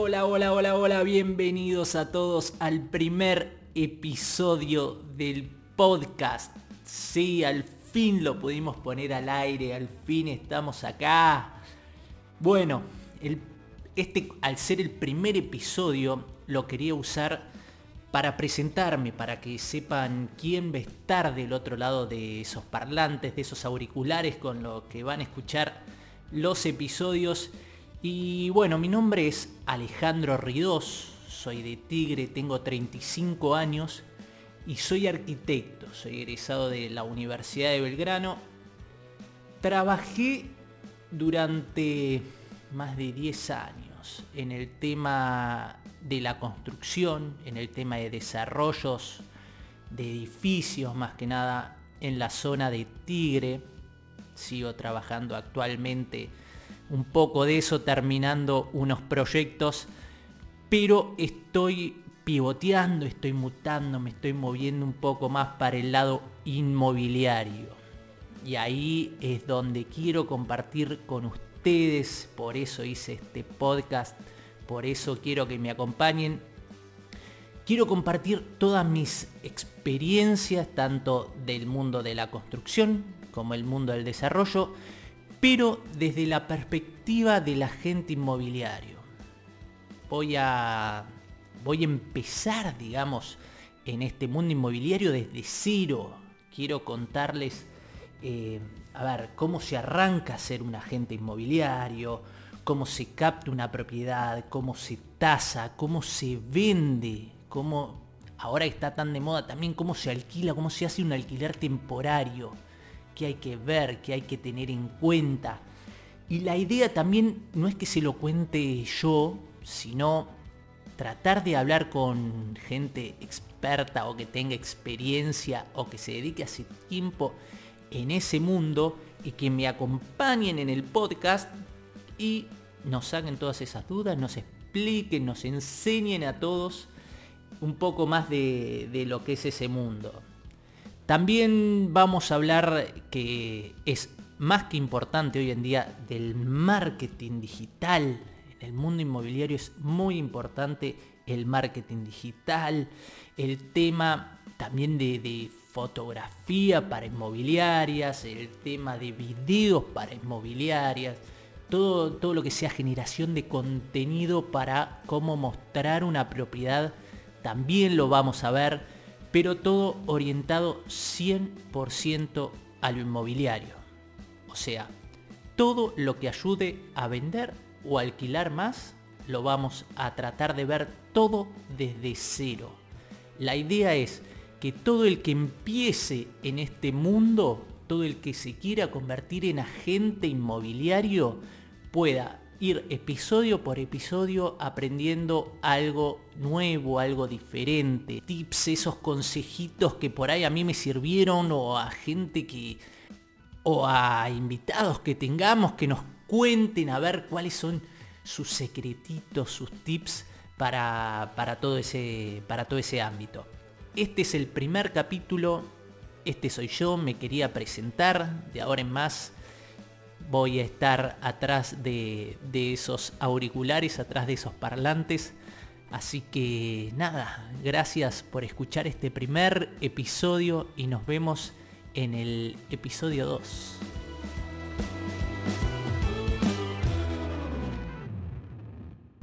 Hola, hola, hola, hola, bienvenidos a todos al primer episodio del podcast. Sí, al fin lo pudimos poner al aire, al fin estamos acá. Bueno, este al ser el primer episodio lo quería usar para presentarme, para que sepan quién va a estar del otro lado de esos parlantes, de esos auriculares con los que van a escuchar los episodios. Y bueno, mi nombre es Alejandro Ridós, soy de Tigre, tengo 35 años y soy arquitecto, soy egresado de la Universidad de Belgrano. Trabajé durante más de 10 años en el tema de la construcción, en el tema de desarrollos de edificios más que nada en la zona de Tigre. Sigo trabajando actualmente un poco de eso, terminando unos proyectos, pero estoy pivoteando, estoy mutando, me estoy moviendo un poco más para el lado inmobiliario. Y ahí es donde quiero compartir con ustedes, por eso hice este podcast por eso quiero que me acompañen. Quiero compartir todas mis experiencias, tanto del mundo de la construcción como el mundo del desarrollo, pero desde la perspectiva del agente inmobiliario. Voy a, voy a empezar, digamos, en este mundo inmobiliario desde cero. Quiero contarles, eh, a ver, cómo se arranca a ser un agente inmobiliario, cómo se capta una propiedad, cómo se tasa, cómo se vende, cómo ahora está tan de moda también cómo se alquila, cómo se hace un alquiler temporario, qué hay que ver, qué hay que tener en cuenta. Y la idea también no es que se lo cuente yo, sino tratar de hablar con gente experta o que tenga experiencia o que se dedique hace tiempo en ese mundo y que me acompañen en el podcast y nos saquen todas esas dudas, nos expliquen, nos enseñen a todos un poco más de, lo que es ese mundo. También vamos a hablar que es más que importante hoy en día del marketing digital. En el mundo inmobiliario es muy importante el marketing digital, el tema también de, fotografía para inmobiliarias, el tema de videos para inmobiliarias todo, lo que sea generación de contenido para cómo mostrar una propiedad, también lo vamos a ver, pero todo orientado 100% a lo inmobiliario. O sea, todo lo que ayude a vender o alquilar más, lo vamos a tratar de ver todo desde cero. La idea es que todo el que empiece en este mundo, todo el que se quiera convertir en agente inmobiliario, pueda ir episodio por episodio aprendiendo algo nuevo, algo diferente, tips, esos consejitos que por ahí a mí me sirvieron o a gente que o a invitados que tengamos que nos cuenten a ver cuáles son sus secretitos, sus tips para, para, todo, ese, para todo ese ámbito. Este es el primer capítulo, este soy yo, me quería presentar, de ahora en más voy a estar atrás de, esos auriculares, atrás de esos parlantes. Así que nada, gracias por escuchar este primer episodio y nos vemos en el episodio 2.